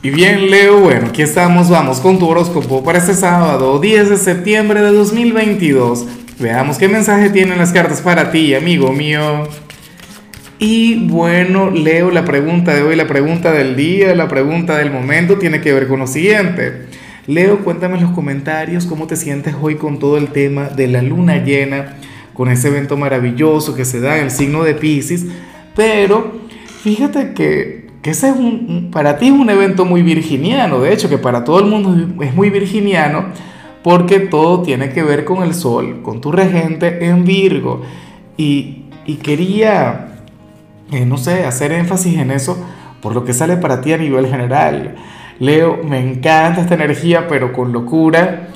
Y bien, Leo, bueno, aquí estamos, vamos con tu horóscopo para este sábado, 10 de septiembre de 2022. Veamos qué mensaje tienen las cartas para ti, amigo mío. Y bueno, Leo, la pregunta de hoy, la pregunta del día, la pregunta del momento tiene que ver con lo siguiente. Leo, cuéntame en los comentarios cómo te sientes hoy con todo el tema de la luna llena, con ese evento maravilloso que se da en el signo de Pisces. Pero fíjate que que ese es un, para ti es un evento muy virginiano, de hecho que para todo el mundo es muy virginiano porque todo tiene que ver con el sol, con tu regente en Virgo. Y, y quería, eh, no sé, hacer énfasis en eso por lo que sale para ti a nivel general. Leo, me encanta esta energía, pero con locura.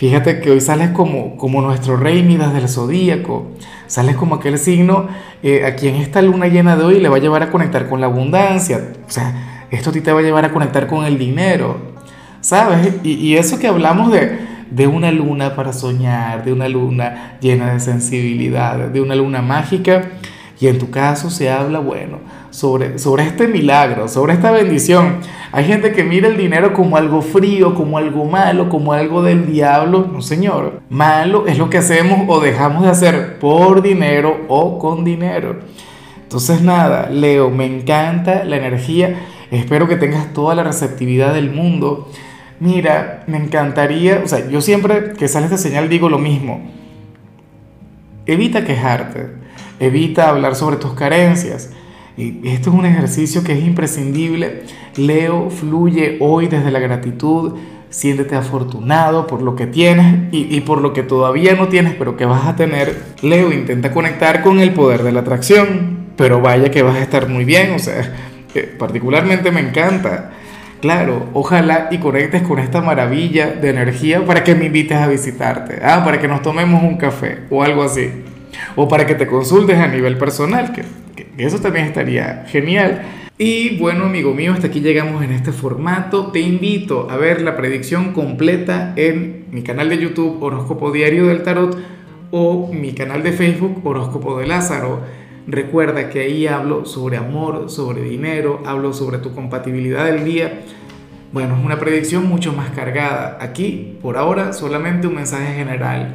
Fíjate que hoy sales como, como nuestro rey Midas del zodíaco. Sales como aquel signo eh, a quien esta luna llena de hoy le va a llevar a conectar con la abundancia. O sea, esto a ti te va a llevar a conectar con el dinero. ¿Sabes? Y, y eso que hablamos de, de una luna para soñar, de una luna llena de sensibilidad, de una luna mágica. Y en tu caso se habla, bueno, sobre, sobre este milagro, sobre esta bendición. Hay gente que mira el dinero como algo frío, como algo malo, como algo del diablo. No, señor. Malo es lo que hacemos o dejamos de hacer por dinero o con dinero. Entonces, nada, Leo, me encanta la energía. Espero que tengas toda la receptividad del mundo. Mira, me encantaría, o sea, yo siempre que sale esta señal digo lo mismo. Evita quejarte, evita hablar sobre tus carencias y esto es un ejercicio que es imprescindible. Leo, fluye hoy desde la gratitud, siéntete afortunado por lo que tienes y, por lo que todavía no tienes, pero que vas a tener. Leo, intenta conectar con el poder de la atracción, pero vaya que vas a estar muy bien, o sea, eh, particularmente me encanta. Claro, ojalá y conectes con esta maravilla de energía para que me invites a visitarte, ah, para que nos tomemos un café o algo así, o para que te consultes a nivel personal, que eso también estaría genial. Y bueno, amigo mío, hasta aquí llegamos en este formato. Te invito a ver la predicción completa en mi canal de YouTube Horóscopo Diario del Tarot o mi canal de Facebook Horóscopo de Lázaro. Recuerda que ahí hablo sobre amor, sobre dinero, hablo sobre tu compatibilidad del día. Bueno, es una predicción mucho más cargada. Aquí, por ahora, solamente un mensaje general.